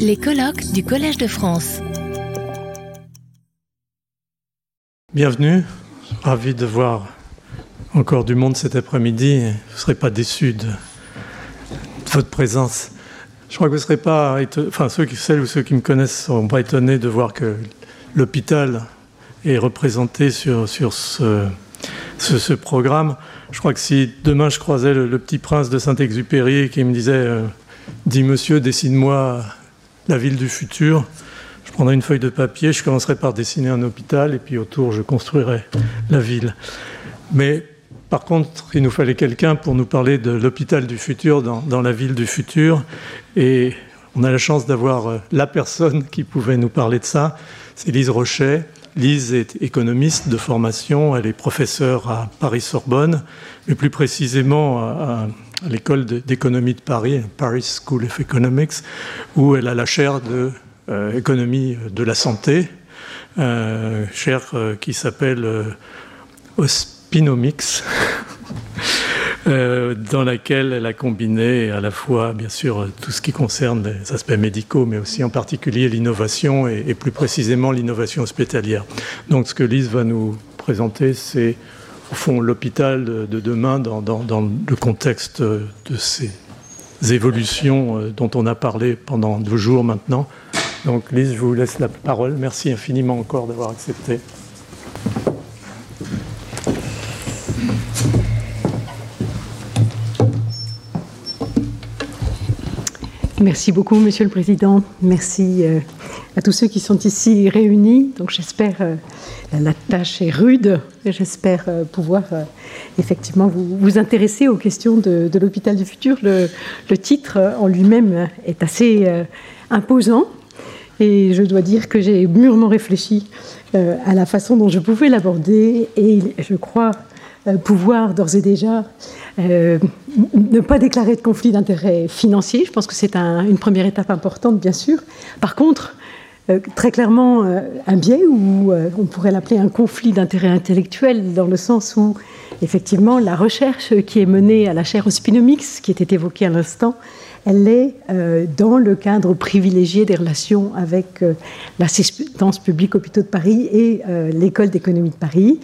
Les colloques du Collège de France. Bienvenue, ravi de voir encore du monde cet après-midi. Vous ne serez pas déçus de, votre présence. Je crois que vous ne serez pas, enfin ceux qui, celles ou ceux qui me connaissent ne seront pas étonnés de voir que l'hôpital est représenté sur, sur ce, ce, programme. Je crois que si demain je croisais le, petit prince de Saint-Exupéry qui me disait euh, Dis monsieur, dessine-moi la ville du futur, je prendrais une feuille de papier, je commencerai par dessiner un hôpital et puis autour je construirai la ville. Mais par contre, il nous fallait quelqu'un pour nous parler de l'hôpital du futur dans, la ville du futur. Et on a la chance d'avoir euh, la personne qui pouvait nous parler de ça. C'est Lise Rochet. Lise est économiste de formation. Elle est professeure à Paris-Sorbonne, mais plus précisément à, l'école d'économie de Paris, Paris School of Economics, où elle a la chaire d'économie euh, de la santé, euh, chaire qui s'appelle Pinomix, euh, dans laquelle elle a combiné à la fois, bien sûr, tout ce qui concerne les aspects médicaux, mais aussi en particulier l'innovation et, plus précisément l'innovation hospitalière. Donc ce que Lise va nous présenter, c'est au fond l'hôpital de demain dans, le contexte de ces évolutions euh, dont on a parlé pendant deux jours maintenant. Donc Lise, je vous laisse la parole. Merci infiniment encore d'avoir accepté. Merci beaucoup, Monsieur le Président. Merci euh, à tous ceux qui sont ici réunis. Donc, j'espère euh, la tâche est rude. J'espère euh, pouvoir effectivement vous, intéresser aux questions de, l'hôpital du futur. Le, titre en lui-même est assez imposant. Et je dois dire que j'ai mûrement réfléchi à la façon dont je pouvais l'aborder. Et je crois pouvoir d'ores et déjà euh, ne pas déclarer de conflit d'intérêts financiers, je pense que c'est une première étape importante, bien sûr. Par contre, euh, très clairement, euh, un biais, ou on pourrait l'appeler un conflit d'intérêts intellectuels, dans le sens où, effectivement, la recherche qui est menée à la chaire Ospinomics, qui était évoquée à l'instant, elle est dans le cadre privilégié des relations avec l'assistance publique Hôpitaux de Paris et l'école d'économie de Paris.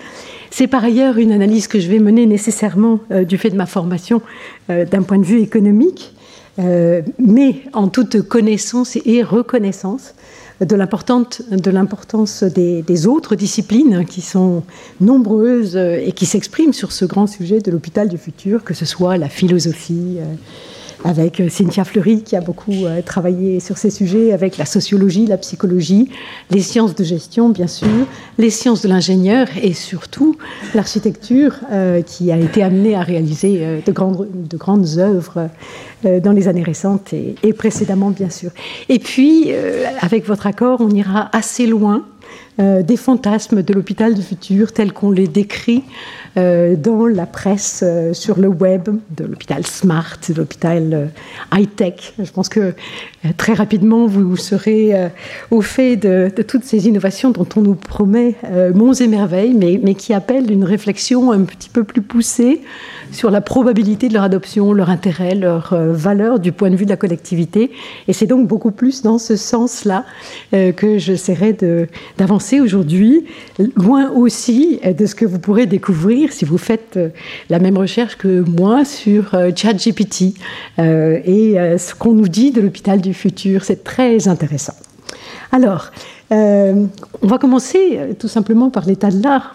C'est par ailleurs une analyse que je vais mener nécessairement euh, du fait de ma formation euh, d'un point de vue économique, euh, mais en toute connaissance et reconnaissance de l'importance des, autres disciplines qui sont nombreuses et qui s'expriment sur ce grand sujet de l'hôpital du futur, que ce soit la philosophie, avec euh, Cynthia Fleury qui a beaucoup euh, travaillé sur ces sujets, avec la sociologie, la psychologie, les sciences de gestion bien sûr, les sciences de l'ingénieur et surtout l'architecture euh, qui a été amenée à réaliser de grandes, de grandes œuvres dans les années récentes et, précédemment bien sûr. Et puis, avec votre accord, on ira assez loin des fantasmes de l'hôpital du futur tels qu'on les décrit dans la presse, euh, sur le web, de l'hôpital Smart, de l'hôpital euh, high-tech. Je pense que très rapidement, vous serez au fait de, toutes ces innovations dont on nous promet monts et merveilles, mais, mais qui appellent une réflexion un petit peu plus poussée sur la probabilité de leur adoption, leur intérêt, leur valeur du point de vue de la collectivité. Et c'est donc beaucoup plus dans ce sens-là que j'essaierai d'avancer aujourd'hui, loin aussi de ce que vous pourrez découvrir si vous faites euh, la même recherche que moi sur euh, ChatGPT euh, et ce qu'on nous dit de l'hôpital du futur. C'est très intéressant. Alors, on va commencer tout simplement par l'état de l'art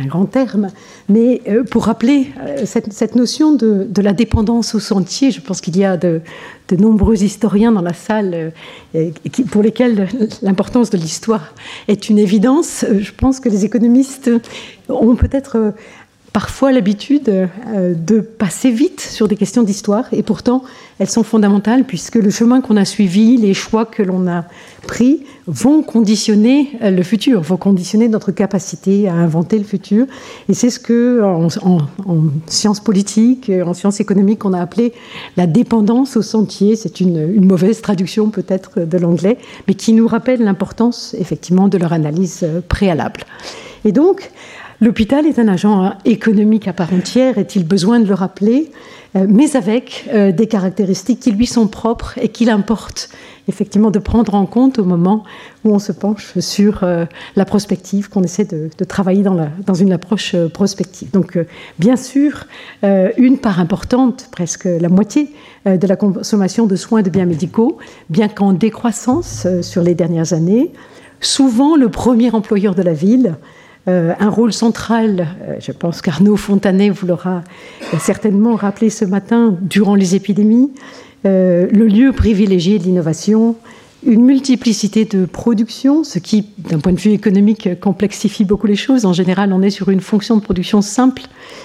un grand terme, mais pour rappeler cette, notion de, la dépendance au sentier, je pense qu'il y a de, nombreux historiens dans la salle pour lesquels l'importance de l'histoire est une évidence. Je pense que les économistes ont peut-être parfois l'habitude euh, de passer vite sur des questions d'histoire, et pourtant elles sont fondamentales puisque le chemin qu'on a suivi, les choix que l'on a pris vont conditionner euh, le futur, vont conditionner notre capacité à inventer le futur. Et c'est ce que, en, sciences politiques, en sciences économiques, on a appelé la dépendance au sentier. C'est une, une mauvaise traduction peut-être de l'anglais, mais qui nous rappelle l'importance effectivement de leur analyse euh, préalable. Et donc, L'hôpital est un agent économique à part entière, est-il besoin de le rappeler, euh, mais avec euh, des caractéristiques qui lui sont propres et qu'il importe effectivement de prendre en compte au moment où on se penche sur euh, la prospective, qu'on essaie de, travailler dans, dans, une approche prospective. Donc bien sûr, une part importante, presque la moitié de la consommation de soins de biens médicaux, bien qu'en décroissance sur les dernières années, souvent le premier employeur de la ville, un rôle central, euh, je pense qu'Arnaud Fontanet vous l'aura certainement rappelé ce matin, durant les épidémies, euh, le lieu privilégié de l'innovation, une multiplicité de productions, ce qui, d'un point de vue économique, complexifie beaucoup les choses. En général, on est sur une fonction de production simple.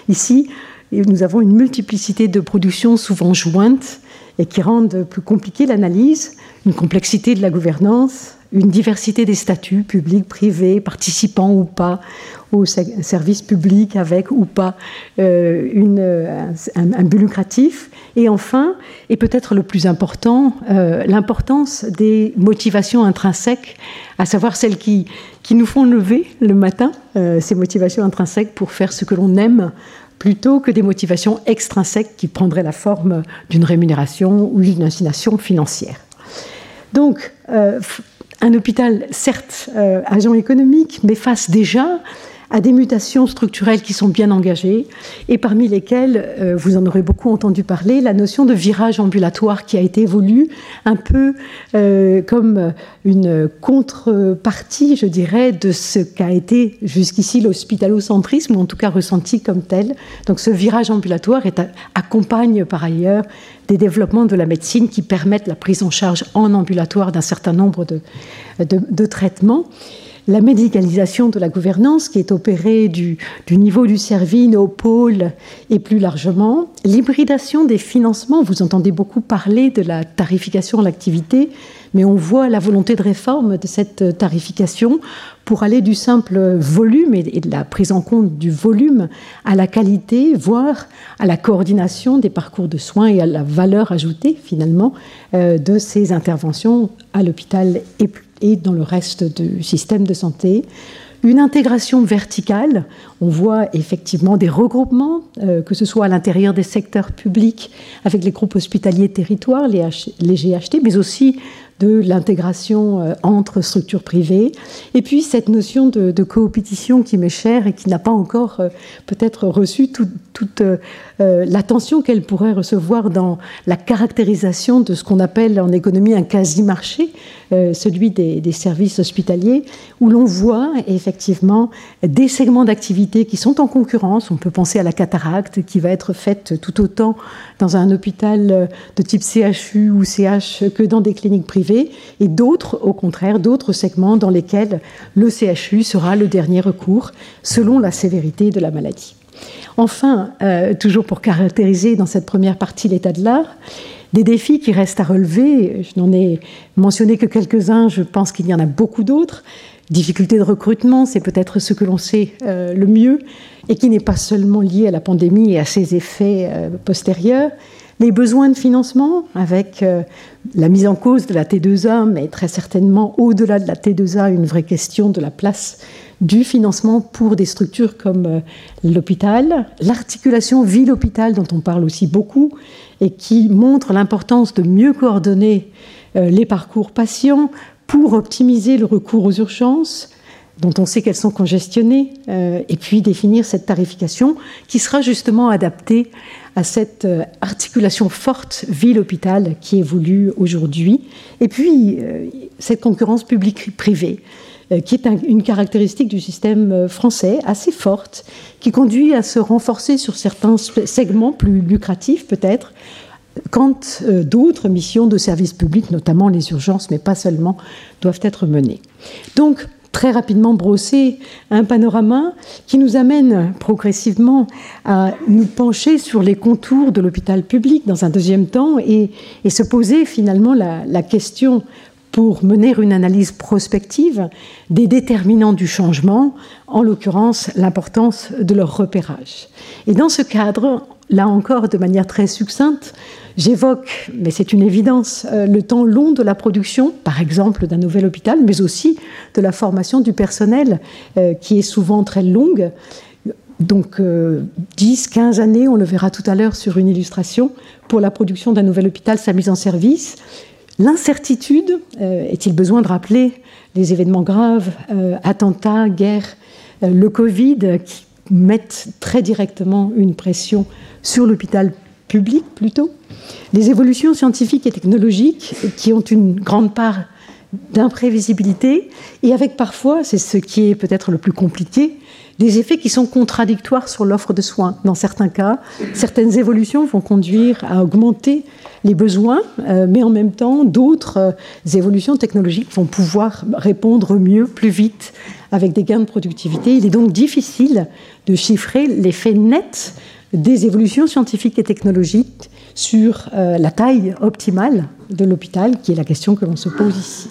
Ici, nous avons une multiplicité de productions souvent jointes et qui rendent plus compliquée l'analyse, une complexité de la gouvernance, une diversité des statuts, publics, privés, participants ou pas au service public, avec ou pas euh, un, but lucratif. Et enfin, et peut-être le plus important, euh, l'importance des motivations intrinsèques, à savoir celles qui, qui nous font lever le matin, euh, ces motivations intrinsèques pour faire ce que l'on aime, plutôt que des motivations extrinsèques qui prendraient la forme d'une rémunération ou d'une assignation financière. Donc, un hôpital, certes, euh, agent économique, mais face déjà à des mutations structurelles qui sont bien engagées, et parmi lesquelles, euh, vous en aurez beaucoup entendu parler, la notion de virage ambulatoire qui a été évolue un peu euh, comme une contrepartie, je dirais, de ce qu'a été jusqu'ici l'hospitalocentrisme, ou en tout cas ressenti comme tel. Donc ce virage ambulatoire accompagne par ailleurs des développements de la médecine qui permettent la prise en charge en ambulatoire d'un certain nombre de, de traitements la médicalisation de la gouvernance qui est opérée du, niveau du servine au pôle et plus largement, l'hybridation des financements, vous entendez beaucoup parler de la tarification à l'activité, mais on voit la volonté de réforme de cette tarification pour aller du simple volume et de la prise en compte du volume à la qualité, voire à la coordination des parcours de soins et à la valeur ajoutée finalement euh, de ces interventions à l'hôpital et plus et dans le reste du système de santé. Une intégration verticale, on voit effectivement des regroupements, euh, que ce soit à l'intérieur des secteurs publics avec les groupes hospitaliers territoires, les, les GHT, mais aussi de l'intégration euh, entre structures privées. Et puis cette notion de, coopétition qui m'est chère et qui n'a pas encore euh, peut-être reçu toute euh, l'attention qu'elle pourrait recevoir dans la caractérisation de ce qu'on appelle en économie un quasi-marché, celui des, des, services hospitaliers, où l'on voit effectivement des segments d'activité qui sont en concurrence. On peut penser à la cataracte qui va être faite tout autant dans un hôpital de type CHU ou CH que dans des cliniques privées et d'autres, au contraire, d'autres segments dans lesquels le CHU sera le dernier recours selon la sévérité de la maladie. Enfin, euh, toujours pour caractériser dans cette première partie l'état de l'art, des défis qui restent à relever, je n'en ai mentionné que quelques-uns, je pense qu'il y en a beaucoup d'autres. Difficulté de recrutement, c'est peut-être ce que l'on sait euh, le mieux, et qui n'est pas seulement lié à la pandémie et à ses effets euh, postérieurs, les besoins de financement avec euh, la mise en cause de la T2A, mais très certainement au-delà de la T2A, une vraie question de la place du financement pour des structures comme euh, l'hôpital, l'articulation ville-hôpital dont on parle aussi beaucoup et qui montre l'importance de mieux coordonner euh, les parcours patients pour optimiser le recours aux urgences, dont on sait qu'elles sont congestionnées, et puis définir cette tarification qui sera justement adaptée à cette euh, articulation forte ville-hôpital qui évolue aujourd'hui. Et puis, euh, cette concurrence publique-privée, euh, qui est une caractéristique du système français assez forte, qui conduit à se renforcer sur certains segments plus lucratifs peut-être, quand d'autres missions de service public, notamment les urgences, mais pas seulement, doivent être menées. Donc, très rapidement brosser un panorama qui nous amène progressivement à nous pencher sur les contours de l'hôpital public dans un deuxième temps et, se poser finalement la, la question pour mener une analyse prospective des déterminants du changement, en l'occurrence l'importance de leur repérage. Et dans ce cadre, là encore de manière très succincte, J'évoque, mais c'est une évidence, euh, le temps long de la production, par exemple d'un nouvel hôpital, mais aussi de la formation du personnel, euh, qui est souvent très longue. donc 10, 15 années, on le verra tout à l'heure sur une illustration, pour la production d'un nouvel hôpital, sa mise en service. L'incertitude, est-il besoin de rappeler les événements graves, attentats, guerres, le Covid, qui mettent très directement une pression sur l'hôpital public plutôt. Les évolutions scientifiques et technologiques qui ont une grande part d'imprévisibilité et avec parfois, c'est ce qui est peut-être le plus compliqué, des effets qui sont contradictoires sur l'offre de soins. Dans certains cas, certaines évolutions vont conduire à augmenter les besoins, euh, mais en même temps, d'autres euh, évolutions technologiques vont pouvoir répondre mieux, plus vite, avec des gains de productivité. Il est donc difficile de chiffrer l'effet net des évolutions scientifiques et technologiques sur euh, la taille optimale de l'hôpital, qui est la question que l'on se pose ici.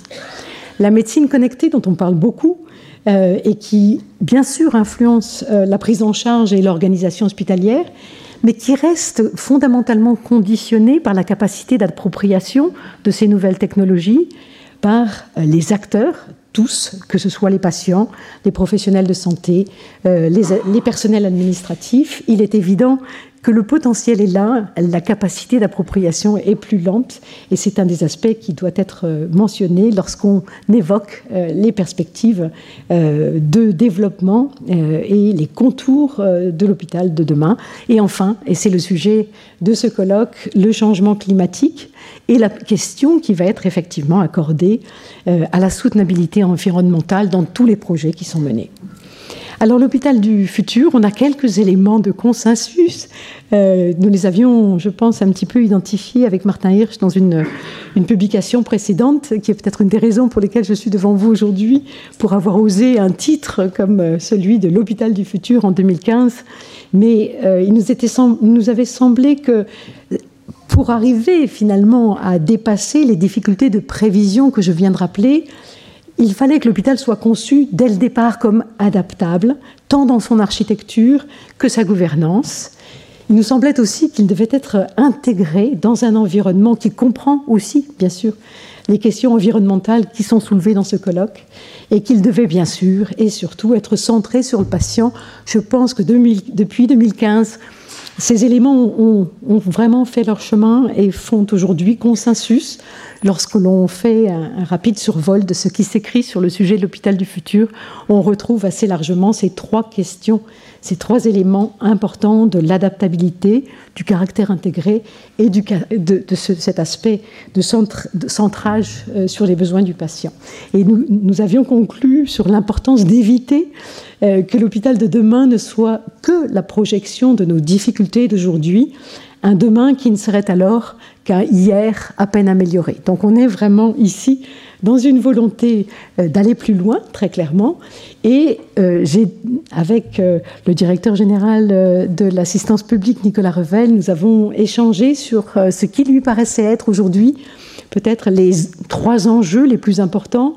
La médecine connectée, dont on parle beaucoup, euh, et qui, bien sûr, influence euh, la prise en charge et l'organisation hospitalière, mais qui reste fondamentalement conditionnée par la capacité d'appropriation de ces nouvelles technologies par les acteurs, tous, que ce soit les patients, les professionnels de santé, les, les personnels administratifs. Il est évident le potentiel est là, la capacité d'appropriation est plus lente, et c'est un des aspects qui doit être euh, mentionné lorsqu'on évoque euh, les perspectives euh, de développement et les contours de l'hôpital de demain. Et enfin, et c'est le sujet de ce colloque, le changement climatique et la question qui va être effectivement accordée à la soutenabilité environnementale dans tous les projets qui sont menés. Alors l'hôpital du futur, on a quelques éléments de consensus. Euh, nous les avions, je pense, un petit peu identifiés avec Martin Hirsch dans une, publication précédente, qui est peut-être une des raisons pour lesquelles je suis devant vous aujourd'hui, pour avoir osé un titre comme euh, celui de l'hôpital du futur en 2015. Mais euh, il nous avait semblé que pour arriver finalement à dépasser les difficultés de prévision que je viens de rappeler, il fallait que l'hôpital soit conçu dès le départ comme adaptable, tant dans son architecture que sa gouvernance. Il nous semblait aussi qu'il devait être intégré dans un environnement qui comprend aussi, bien sûr, les questions environnementales qui sont soulevées dans ce colloque et qu'il devait bien sûr et surtout être centré sur le patient. Je pense que depuis 2015, ces éléments ont, vraiment fait leur chemin et font aujourd'hui consensus. Lorsque l'on fait un, rapide survol de ce qui s'écrit sur le sujet de l'hôpital du futur, on retrouve assez largement ces trois questions, ces trois éléments importants de l'adaptabilité, du caractère intégré et de, cet aspect de, centrage euh, sur les besoins du patient. Et nous, nous avions conclu sur l'importance d'éviter euh, que l'hôpital de demain ne soit que la projection de nos difficultés d'aujourd'hui, un demain qui ne serait alors qu'un hier à peine amélioré. Donc on est vraiment ici dans une volonté euh, d'aller plus loin, très clairement. Et euh, j'ai, avec le directeur général de l'assistance publique, Nicolas Revel, nous avons échangé sur ce qui lui paraissait être aujourd'hui peut-être les trois enjeux les plus importants,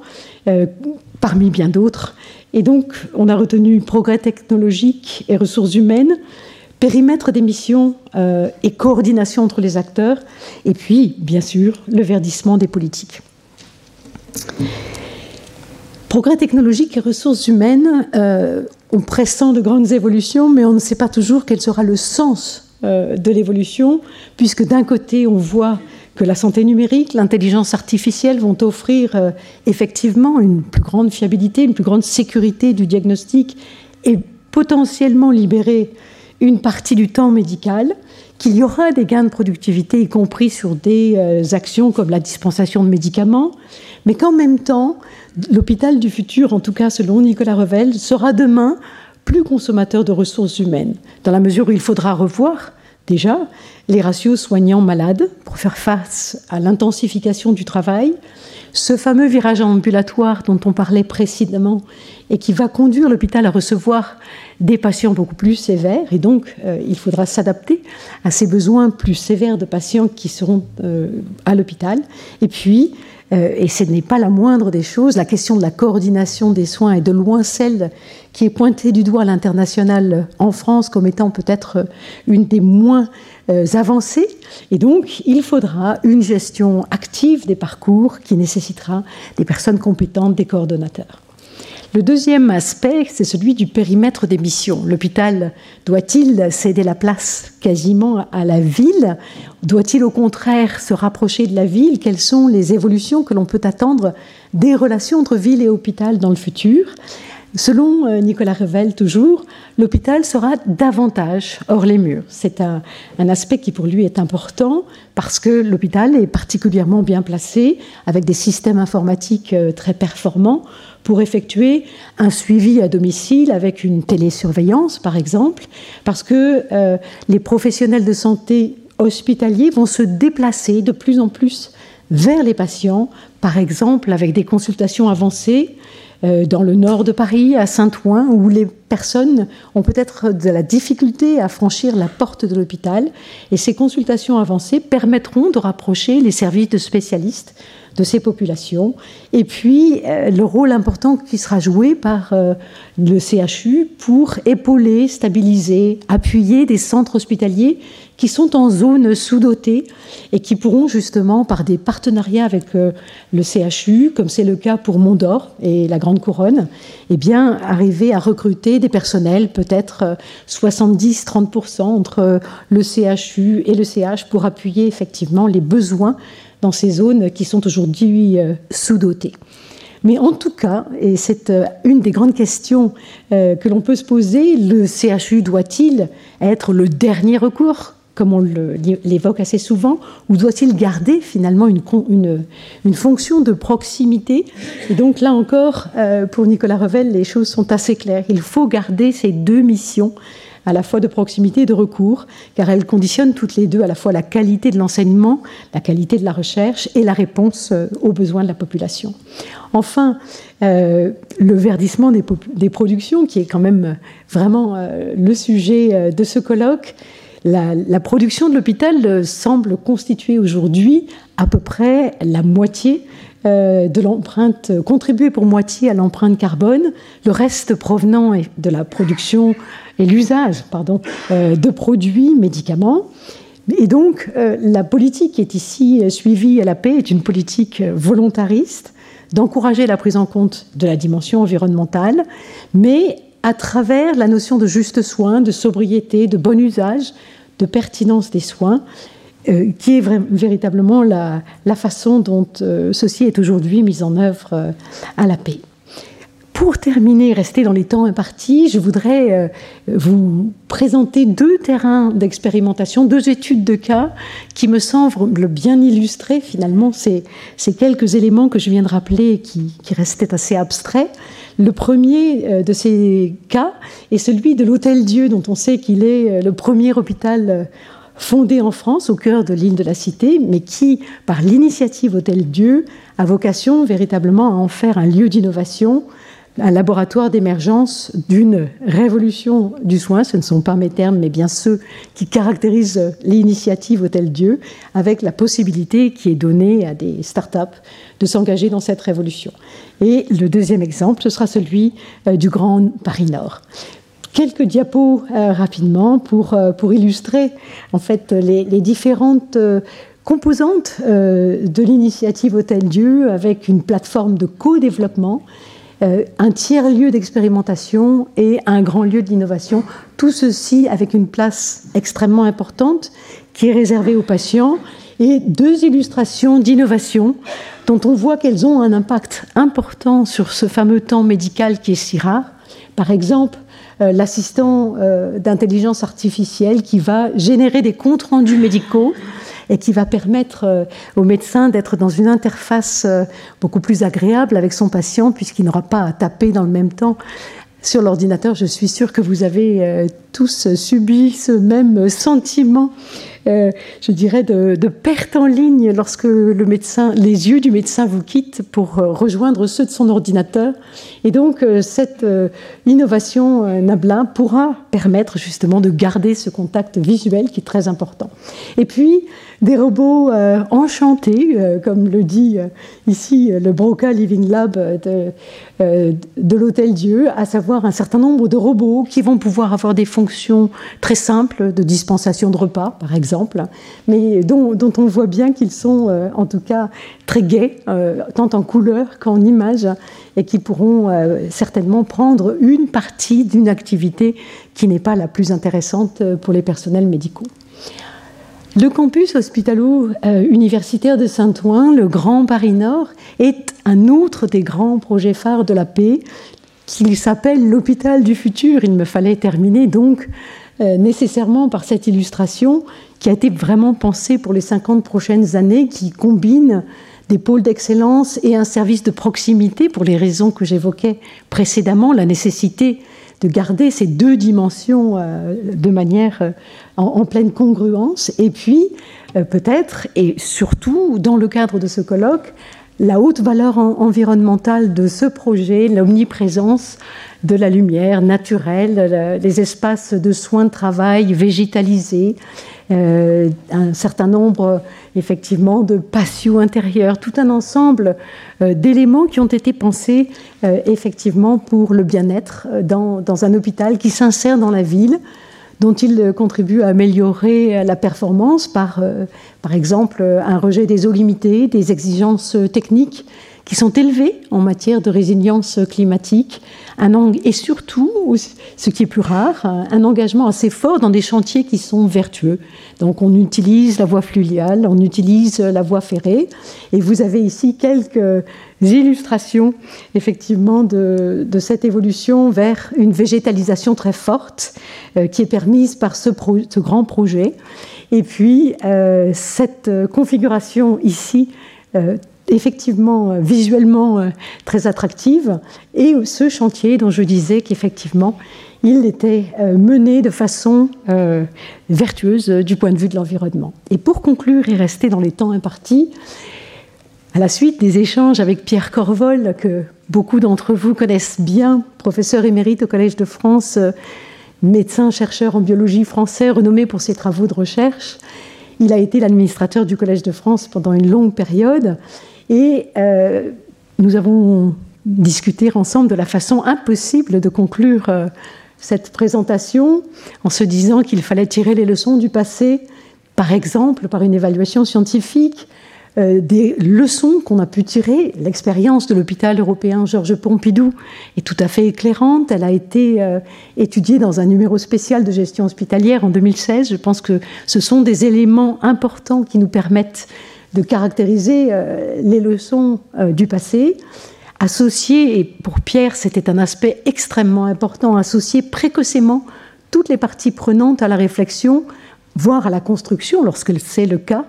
parmi bien d'autres, et donc, on a retenu progrès technologique et ressources humaines, périmètre des missions euh, et coordination entre les acteurs, et puis, bien sûr, le verdissement des politiques. Progrès technologique et ressources humaines, euh, on pressent de grandes évolutions, mais on ne sait pas toujours quel sera le sens euh, de l'évolution, puisque d'un côté, on voit que la santé numérique, l'intelligence artificielle vont offrir effectivement une plus grande fiabilité, une plus grande sécurité du diagnostic et potentiellement libérer une partie du temps médical, qu'il y aura des gains de productivité, y compris sur des euh, actions comme la dispensation de médicaments, mais qu'en même temps, l'hôpital du futur, en tout cas selon Nicolas Revel, sera demain plus consommateur de ressources humaines, dans la mesure où il faudra revoir déjà les ratios soignants-malades pour faire face à l'intensification du travail, ce fameux virage ambulatoire dont on parlait précédemment et qui va conduire l'hôpital à recevoir des patients beaucoup plus sévères et donc euh, il faudra s'adapter à ces besoins plus sévères de patients qui seront euh, à l'hôpital et puis euh, et ce n'est pas la moindre des choses, la question de la coordination des soins est de loin celle qui est pointée du doigt à l'international en France comme étant peut-être une des moins avancées. Et donc, il faudra une gestion active des parcours qui nécessitera des personnes compétentes, des coordonnateurs. Le deuxième aspect, c'est celui du périmètre des missions. L'hôpital doit-il céder la place quasiment à la ville? Doit-il au contraire se rapprocher de la ville? Quelles sont les évolutions que l'on peut attendre des relations entre ville et hôpital dans le futur? Selon euh, Nicolas Revel, toujours, l'hôpital sera davantage hors les murs. C'est un, aspect qui pour lui est important parce que l'hôpital est particulièrement bien placé avec des systèmes informatiques euh, très performants pour effectuer un suivi à domicile avec une télésurveillance, par exemple, parce que euh, les professionnels de santé hospitaliers vont se déplacer de plus en plus vers les patients, par exemple avec des consultations avancées dans le nord de Paris, à Saint-Ouen, où les personnes ont peut-être de la difficulté à franchir la porte de l'hôpital. Et ces consultations avancées permettront de rapprocher les services de spécialistes de ces populations. Et puis, euh, le rôle important qui sera joué par euh, le CHU pour épauler, stabiliser, appuyer des centres hospitaliers qui sont en zone sous-dotée et qui pourront justement, par des partenariats avec euh, le CHU, comme c'est le cas pour Mont-d'Or et la Grande Couronne, eh bien, arriver à recruter des personnels, peut-être 70-30% entre le CHU et le CH pour appuyer effectivement les besoins dans ces zones qui sont aujourd'hui euh, sous-dotées. Mais en tout cas, et c'est euh, une des grandes questions euh, que l'on peut se poser, le CHU doit-il être le dernier recours comme on l'évoque assez souvent, ou doit-il garder finalement une, fonction de proximité? Et donc là encore, pour Nicolas Revel, les choses sont assez claires. Il faut garder ces deux missions à la fois de proximité et de recours, car elles conditionnent toutes les deux à la fois la qualité de l'enseignement, la qualité de la recherche et la réponse euh, aux besoins de la population. Enfin, euh, le verdissement des, productions, qui est quand même vraiment euh, le sujet de ce colloque, la, production de l'hôpital semble constituer aujourd'hui à peu près la moitié de l'empreinte, contribuer pour moitié à l'empreinte carbone, le reste provenant de la production et l'usage pardon, euh, de produits, médicaments. Et donc, euh, la politique qui est ici suivie à la paix est une politique volontariste d'encourager la prise en compte de la dimension environnementale, mais à travers la notion de juste soin, de sobriété, de bon usage, de pertinence des soins, euh, qui est véritablement la, façon dont ceci est aujourd'hui mis en œuvre à la paix. Pour terminer, rester dans les temps impartis, je voudrais euh, vous présenter deux terrains d'expérimentation, deux études de cas qui me semblent bien illustrer finalement ces, quelques éléments que je viens de rappeler qui, qui restaient assez abstraits. Le premier euh, de ces cas est celui de l'Hôtel Dieu, dont on sait qu'il est euh, le premier hôpital fondé en France, au cœur de l'île de la Cité, mais qui, par l'initiative Hôtel Dieu, a vocation véritablement à en faire un lieu d'innovation, un laboratoire d'émergence d'une révolution du soin. Ce ne sont pas mes termes, mais bien ceux qui caractérisent l'initiative Hôtel Dieu, avec la possibilité qui est donnée à des start-up de s'engager dans cette révolution. Et le deuxième exemple, ce sera celui euh, du Grand Paris Nord. Quelques diapos euh, rapidement pour, euh, pour illustrer en fait les, différentes composantes de l'initiative Hôtel Dieu avec une plateforme de co-développement euh, un tiers lieu d'expérimentation et un grand lieu d'innovation. Tout ceci avec une place extrêmement importante qui est réservée aux patients et deux illustrations d'innovation dont on voit qu'elles ont un impact important sur ce fameux temps médical qui est si rare. Par exemple, euh, l'assistant euh, d'intelligence artificielle qui va générer des comptes rendus médicaux et qui va permettre euh, au médecin d'être dans une interface euh, beaucoup plus agréable avec son patient puisqu'il n'aura pas à taper dans le même temps sur l'ordinateur. Je suis sûre que vous avez euh, tous subi ce même sentiment euh, je dirais, de, perte en ligne lorsque les yeux du médecin vous quittent pour euh, rejoindre ceux de son ordinateur. Et donc, euh, cette innovation Nablin pourra permettre justement de garder ce contact visuel qui est très important. Et puis, des robots enchantés, comme le dit ici le Broca Living Lab de l'Hôtel Dieu, à savoir un certain nombre de robots qui vont pouvoir avoir des fonctions très simples de dispensation de repas, par exemple mais dont, on voit bien qu'ils sont euh, en tout cas très gais, euh, tant en couleur qu'en image, et qui pourront certainement prendre une partie d'une activité qui n'est pas la plus intéressante pour les personnels médicaux. Le campus hospitalo-universitaire de Saint-Ouen, le Grand Paris Nord, est un autre des grands projets phares de la paix qui s'appelle l'hôpital du futur. Il me fallait terminer donc euh, nécessairement par cette illustration qui a été vraiment pensée pour les 50 prochaines années, qui combine des pôles d'excellence et un service de proximité pour les raisons que j'évoquais précédemment, la nécessité de garder ces deux dimensions euh, de manière euh, en, pleine congruence, et puis peut-être, et surtout dans le cadre de ce colloque, la haute valeur environnementale de ce projet, l'omniprésence de la lumière naturelle, les espaces de soins de travail végétalisés, euh, un certain nombre effectivement de patios intérieurs, tout un ensemble euh, d'éléments qui ont été pensés euh, effectivement pour le bien-être dans, dans, un hôpital qui s'insère dans la ville dont il contribue à améliorer la performance par, par exemple, un rejet des eaux limitées, des exigences techniques qui sont élevées en matière de résilience climatique, et surtout, ce qui est plus rare, un engagement assez fort dans des chantiers qui sont vertueux. Donc on utilise la voie fluviale, on utilise la voie ferrée, et vous avez ici quelques illustrations effectivement de, cette évolution vers une végétalisation très forte euh, qui est permise par ce, grand projet. Et puis euh, cette configuration ici euh, effectivement visuellement très attractive et ce chantier dont je disais qu'effectivement il était mené de façon vertueuse du point de vue de l'environnement. Et pour conclure et rester dans les temps impartis, à la suite des échanges avec Pierre Corvol, que beaucoup d'entre vous connaissent bien, professeur émérite au Collège de France, euh, médecin, chercheur en biologie français, renommé pour ses travaux de recherche, il a été l'administrateur du Collège de France pendant une longue période. Et euh, nous avons discuté ensemble de la façon impossible de conclure euh, cette présentation en se disant qu'il fallait tirer les leçons du passé, par exemple par une évaluation scientifique, des leçons qu'on a pu tirer. L'expérience de l'hôpital européen Georges Pompidou est tout à fait éclairante. Elle a été euh, étudiée dans un numéro spécial de gestion hospitalière en 2016. Je pense que ce sont des éléments importants qui nous permettent de caractériser euh, les leçons du passé. Associer, et pour Pierre c'était un aspect extrêmement important, associer précocement toutes les parties prenantes à la réflexion, voire à la construction lorsque c'est le cas,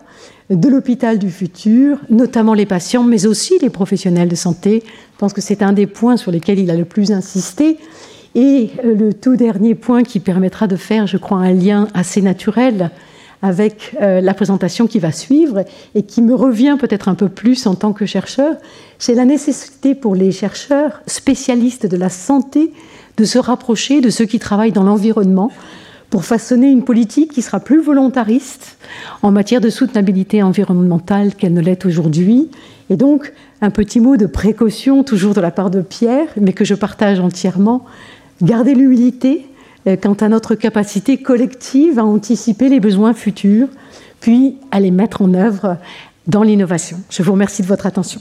de l'hôpital du futur, notamment les patients, mais aussi les professionnels de santé. Je pense que c'est un des points sur lesquels il a le plus insisté. Et euh, le tout dernier point qui permettra de faire, je crois, un lien assez naturel avec euh, la présentation qui va suivre et qui me revient peut-être un peu plus en tant que chercheur, c'est la nécessité pour les chercheurs spécialistes de la santé de se rapprocher de ceux qui travaillent dans l'environnement, pour façonner une politique qui sera plus volontariste en matière de soutenabilité environnementale qu'elle ne l'est aujourd'hui. Et donc, un petit mot de précaution, toujours de la part de Pierre, mais que je partage entièrement. Garder l'humilité euh, quant à notre capacité collective à anticiper les besoins futurs, puis à les mettre en œuvre dans l'innovation. Je vous remercie de votre attention.